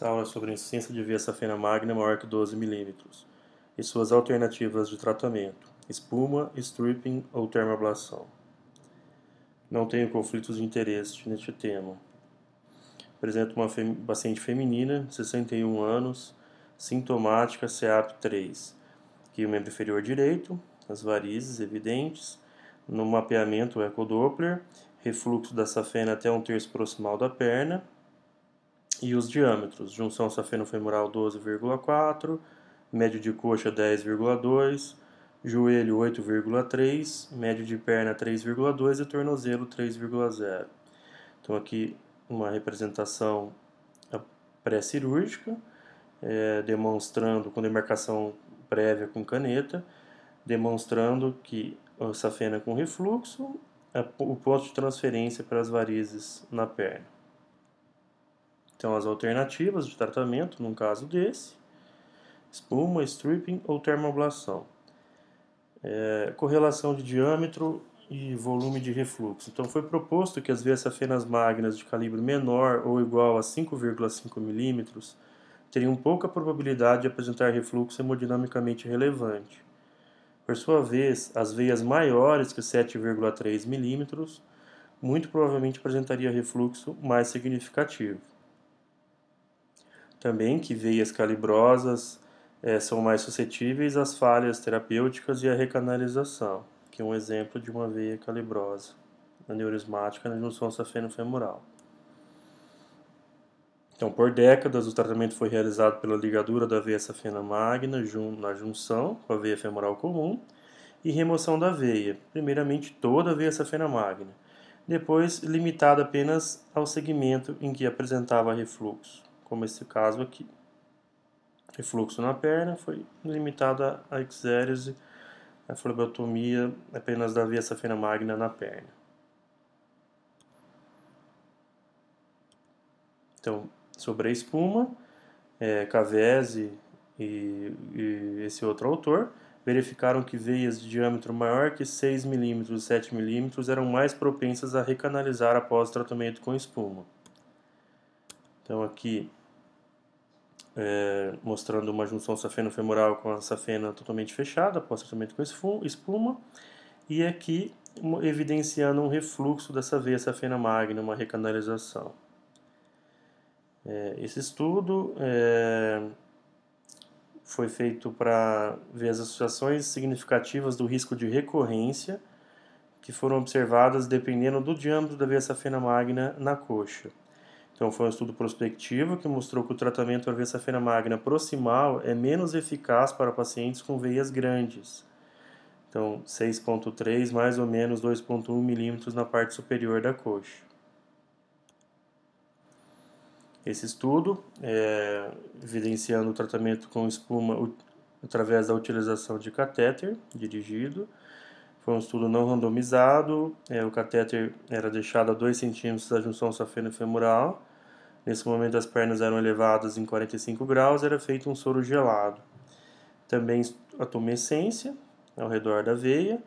Essa aula sobre a insuficiência de veia safena magna maior que 12 mm e suas alternativas de tratamento, espuma, stripping ou termoablação. Não tenho conflitos de interesse neste tema. Apresento uma fem paciente feminina, 61 anos, sintomática CEAP3, que o membro inferior direito, as varizes evidentes, no mapeamento ecodoppler, refluxo da safena até um terço proximal da perna, e os diâmetros: junção safeno-femoral 12,4, médio de coxa 10,2, joelho 8,3, médio de perna 3,2 e tornozelo 3,0. Então aqui uma representação pré-cirúrgica, é, demonstrando com demarcação prévia com caneta, demonstrando que a safena com refluxo, é o ponto de transferência para as varizes na perna. Então, as alternativas de tratamento, num caso desse, espuma, stripping ou termoablação. É, correlação de diâmetro e volume de refluxo. Então, foi proposto que as veias safenas magnas de calibre menor ou igual a 5,5 mm teriam pouca probabilidade de apresentar refluxo hemodinamicamente relevante. Por sua vez, as veias maiores que 7,3 mm muito provavelmente apresentaria refluxo mais significativo. Também que veias calibrosas é, são mais suscetíveis às falhas terapêuticas e à recanalização, que é um exemplo de uma veia calibrosa aneurismática na junção safeno-femoral. Então, por décadas, o tratamento foi realizado pela ligadura da veia safena magna na junção com a veia femoral comum e remoção da veia, primeiramente toda a veia safena magna, depois limitada apenas ao segmento em que apresentava refluxo como esse caso aqui. Refluxo na perna foi limitado à exérese, a flebotomia apenas da via safena magna na perna. Então, sobre a espuma, é, Cavese e, e esse outro autor verificaram que veias de diâmetro maior que 6 mm e 7 mm eram mais propensas a recanalizar após tratamento com espuma. Então aqui é, mostrando uma junção safeno-femoral com a safena totalmente fechada, após tratamento com espuma, e aqui evidenciando um refluxo dessa veia safena magna, uma recanalização. É, esse estudo é, foi feito para ver as associações significativas do risco de recorrência que foram observadas dependendo do diâmetro da veia safena magna na coxa. Então, foi um estudo prospectivo que mostrou que o tratamento para veia safena magna proximal é menos eficaz para pacientes com veias grandes. Então, 6,3 mais ou menos 2,1 milímetros na parte superior da coxa. Esse estudo, é, evidenciando o tratamento com espuma através da utilização de catéter dirigido, foi um estudo não randomizado, é, o catéter era deixado a 2 centímetros da junção safeno-femoral Nesse momento as pernas eram elevadas em 45 graus, era feito um soro gelado. Também a tumescência ao redor da veia,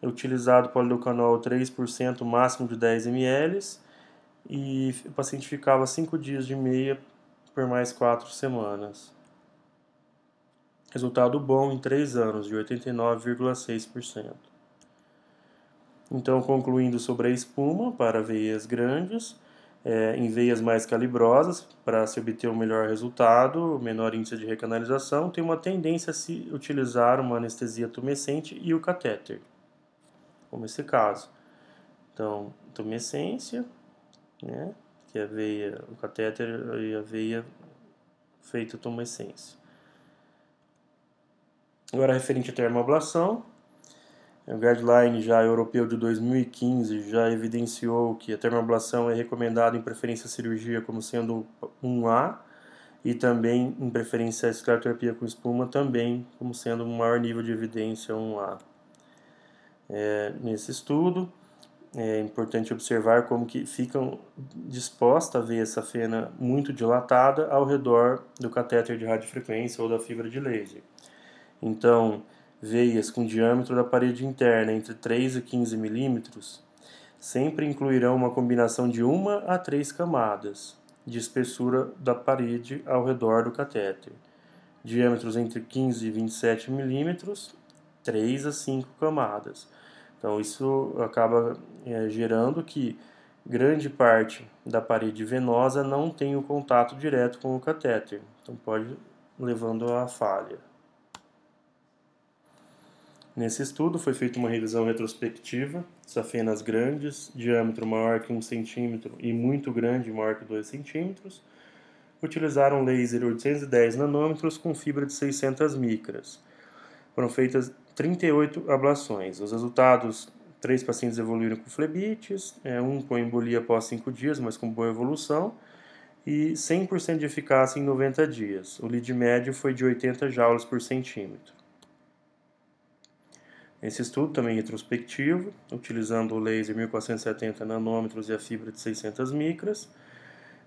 é utilizado polidocanol 3%, máximo de 10 ml, e o paciente ficava 5 dias de meia por mais 4 semanas. Resultado bom em 3 anos, de 89,6%. Então, concluindo sobre a espuma para veias grandes, é, em veias mais calibrosas para se obter um melhor resultado, menor índice de recanalização, tem uma tendência a se utilizar uma anestesia tumescente e o catéter, como esse caso. Então, tumescência, né, que é a veia, o catéter e a veia feita tumescência. Agora, referente à termoablação, o guideline já europeu de 2015 já evidenciou que a termoablação é recomendada em preferência cirurgia como sendo 1A e também em preferência a escleroterapia com espuma também como sendo um maior nível de evidência 1A. É, nesse estudo é importante observar como que ficam disposta a veia safena muito dilatada ao redor do catéter de radiofrequência ou da fibra de laser. Então, veias com diâmetro da parede interna entre 3 e 15 milímetros sempre incluirão uma combinação de uma a três camadas. de espessura da parede ao redor do catéter. Diâmetros entre 15 e 27 milímetros, 3 a 5 camadas. Então, isso acaba é, gerando que grande parte da parede venosa não tem o contato direto com o catéter. Então, pode levando à falha. Nesse estudo foi feita uma revisão retrospectiva, safenas grandes, diâmetro maior que 1 cm e muito grande, maior que 2 cm, utilizaram laser 810 nanômetros com fibra de 600 micras. Foram feitas 38 ablações. Os resultados, três pacientes evoluíram com flebites, é, um com embolia após 5 dias, mas com boa evolução, e 100% de eficácia em 90 dias. O lead médio foi de 80 joules por centímetro. Esse estudo também é retrospectivo, utilizando o laser 1470 nanômetros e a fibra de 600 micras.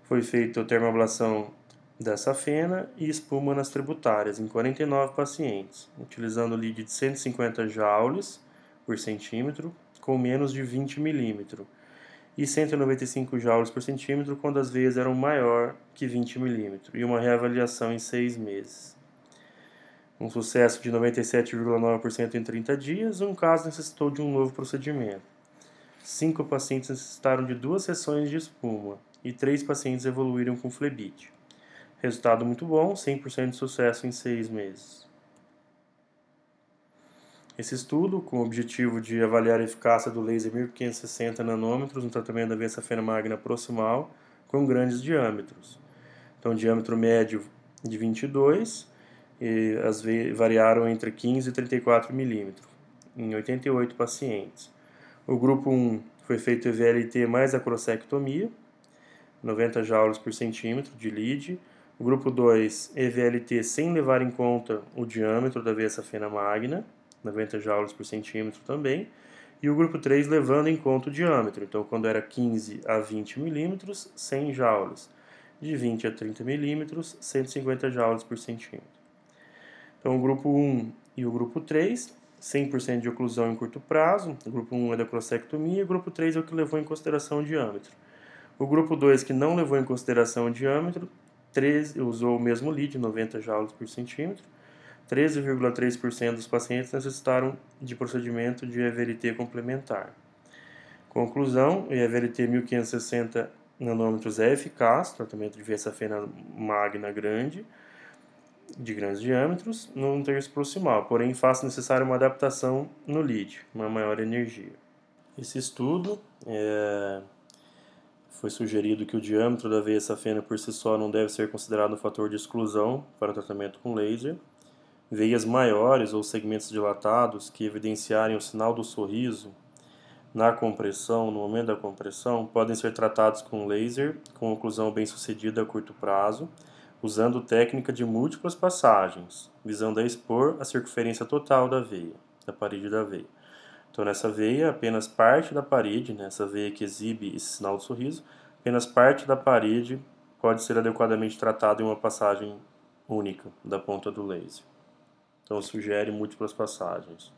Foi feita a termoablação da safena e espuma nas tributárias em 49 pacientes, utilizando lead de 150 joules por centímetro com menos de 20 milímetros e 195 joules por centímetro quando as veias eram maior que 20 milímetros e uma reavaliação em seis meses um sucesso de 97,9% em 30 dias, um caso necessitou de um novo procedimento. Cinco pacientes necessitaram de duas sessões de espuma e três pacientes evoluíram com flebite. Resultado muito bom, 100% de sucesso em seis meses. Esse estudo, com o objetivo de avaliar a eficácia do laser 1560 nanômetros no tratamento da fena magna proximal com grandes diâmetros. Então, diâmetro médio de 22 e as variaram entre 15 e 34 milímetros, em 88 pacientes. O grupo 1 foi feito EVLT mais acrosectomia, 90 joules por centímetro de lead. O grupo 2, EVLT sem levar em conta o diâmetro da veia safena magna, 90 joules por centímetro também. E o grupo 3 levando em conta o diâmetro, então quando era 15 a 20 milímetros, 100 joules. De 20 a 30 milímetros, 150 joules por centímetro. Então, o grupo 1 e o grupo 3, 100% de oclusão em curto prazo. O grupo 1 é da crossectomia, o grupo 3 é o que levou em consideração o diâmetro. O grupo 2, que não levou em consideração o diâmetro, 13, usou o mesmo lead, 90 joules por centímetro. 13,3% dos pacientes necessitaram de procedimento de EVLT complementar. Conclusão, o EVLT 1560 nanômetros é eficaz, tratamento de fena magna grande, de grandes diâmetros num terço proximal, porém faz necessária uma adaptação no lead, uma maior energia. Esse estudo é, foi sugerido que o diâmetro da veia safena por si só não deve ser considerado um fator de exclusão para o tratamento com laser. Veias maiores ou segmentos dilatados que evidenciarem o sinal do sorriso na compressão, no momento da compressão, podem ser tratados com laser com oclusão bem sucedida a curto prazo usando técnica de múltiplas passagens, visando a expor a circunferência total da veia, da parede da veia. Então, nessa veia, apenas parte da parede, nessa né, veia que exibe esse sinal de sorriso, apenas parte da parede pode ser adequadamente tratada em uma passagem única da ponta do laser. Então, sugere múltiplas passagens.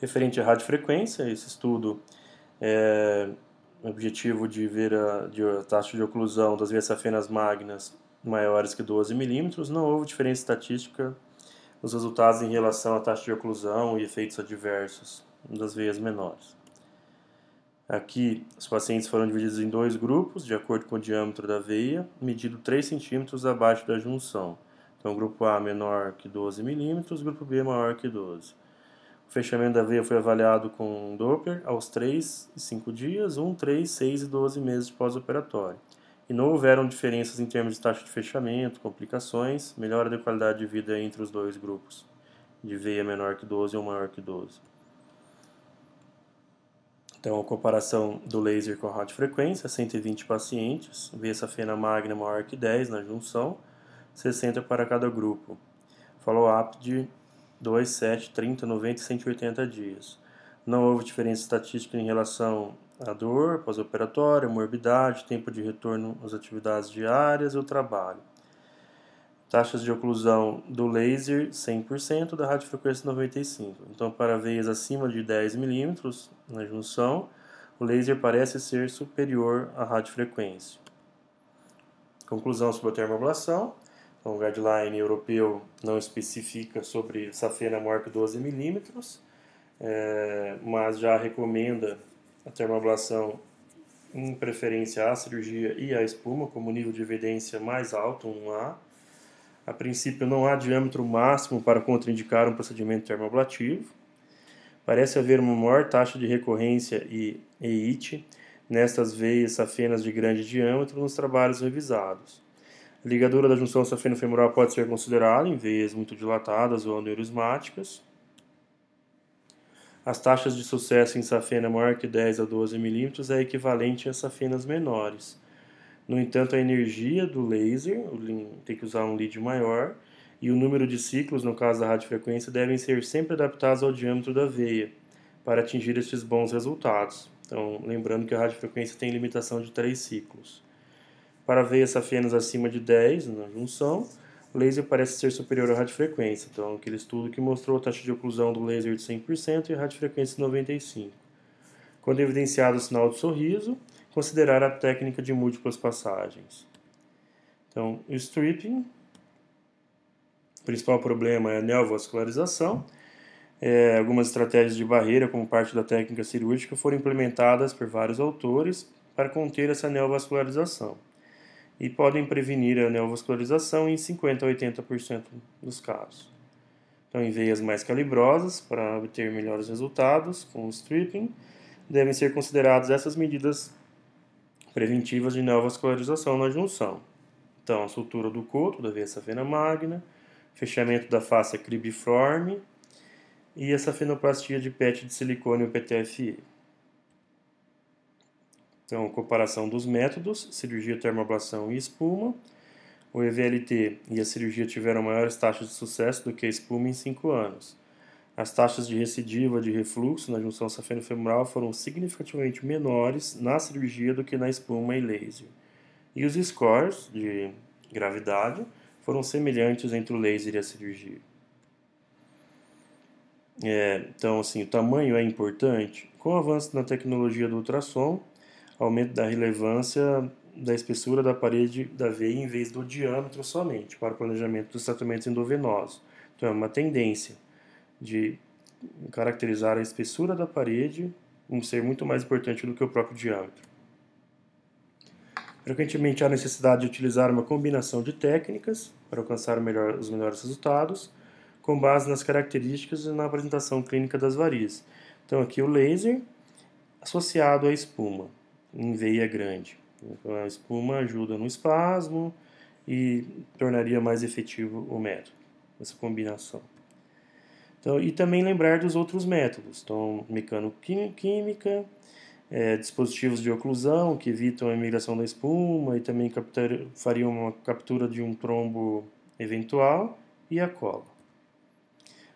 Referente à radiofrequência, esse estudo é, objetivo de ver a, de a taxa de oclusão das veias safenas magnas maiores que 12 milímetros, não houve diferença estatística nos resultados em relação à taxa de oclusão e efeitos adversos das veias menores. Aqui, os pacientes foram divididos em dois grupos, de acordo com o diâmetro da veia, medido 3 centímetros abaixo da junção. Então, grupo A menor que 12 milímetros, grupo B maior que 12. O fechamento da veia foi avaliado com Doppler aos 3 e 5 dias, 1, 3, 6 e 12 meses pós-operatório. E não houveram diferenças em termos de taxa de fechamento, complicações, melhora da qualidade de vida entre os dois grupos, de veia menor que 12 ou maior que 12. Então, a comparação do laser com a radiofrequência, 120 pacientes, veia safena magna maior que 10 na junção, 60 para cada grupo. Follow-up de 2, 7, 30, 90 e 180 dias. Não houve diferença estatística em relação à dor pós-operatória, morbidade, tempo de retorno às atividades diárias e o trabalho. Taxas de oclusão do laser 100%, da radiofrequência 95%. Então, para veias acima de 10 milímetros na junção, o laser parece ser superior à radiofrequência. Conclusão sobre a termoablação. Então, o guideline europeu não especifica sobre safena maior que 12 milímetros, é, mas já recomenda a termoablação em preferência à cirurgia e à espuma, como nível de evidência mais alto, 1A. A princípio, não há diâmetro máximo para contraindicar um procedimento termoablativo. Parece haver uma maior taxa de recorrência e EIT nestas veias safenas de grande diâmetro nos trabalhos revisados. A ligadura da junção safeno-femoral pode ser considerada em veias muito dilatadas ou aneurismáticas. As taxas de sucesso em safena maior que 10 a 12 milímetros é equivalente a safenas menores. No entanto, a energia do laser, tem que usar um lead maior, e o número de ciclos, no caso da radiofrequência, devem ser sempre adaptados ao diâmetro da veia para atingir estes bons resultados. Então, lembrando que a radiofrequência tem limitação de 3 ciclos. Para veias safenas acima de 10 na junção, o laser parece ser superior à radiofrequência. Então, aquele estudo que mostrou a taxa de oclusão do laser de 100% e a radiofrequência de 95%. Quando evidenciado o sinal de sorriso, considerar a técnica de múltiplas passagens. Então, o stripping o principal problema é a neovascularização. É, algumas estratégias de barreira, como parte da técnica cirúrgica, foram implementadas por vários autores para conter essa neovascularização e podem prevenir a neovascularização em 50 a 80% dos casos. Então, em veias mais calibrosas, para obter melhores resultados com o stripping, devem ser consideradas essas medidas preventivas de neovascularização na junção. Então, a sutura do coto da veia safena magna, fechamento da face cribiforme e essa fenoplastia de PET de silicone, o PTFE. Então, comparação dos métodos, cirurgia, termoablação e espuma. O EVLT e a cirurgia tiveram maiores taxas de sucesso do que a espuma em 5 anos. As taxas de recidiva de refluxo na junção safeno-femoral foram significativamente menores na cirurgia do que na espuma e laser. E os scores de gravidade foram semelhantes entre o laser e a cirurgia. É, então, assim, o tamanho é importante. Com o avanço na tecnologia do ultrassom, aumento da relevância da espessura da parede da veia em vez do diâmetro somente para o planejamento dos tratamentos endovenosos. Então, é uma tendência de caracterizar a espessura da parede um ser muito mais importante do que o próprio diâmetro. Frequentemente há necessidade de utilizar uma combinação de técnicas para alcançar melhor, os melhores resultados, com base nas características e na apresentação clínica das varizes. Então, aqui o laser associado à espuma em veia grande. Então, a espuma ajuda no espasmo e tornaria mais efetivo o método, essa combinação. Então, e também lembrar dos outros métodos, então, mecanoquímica, é, dispositivos de oclusão que evitam a emigração da espuma e também captar, fariam uma captura de um trombo eventual e a cola.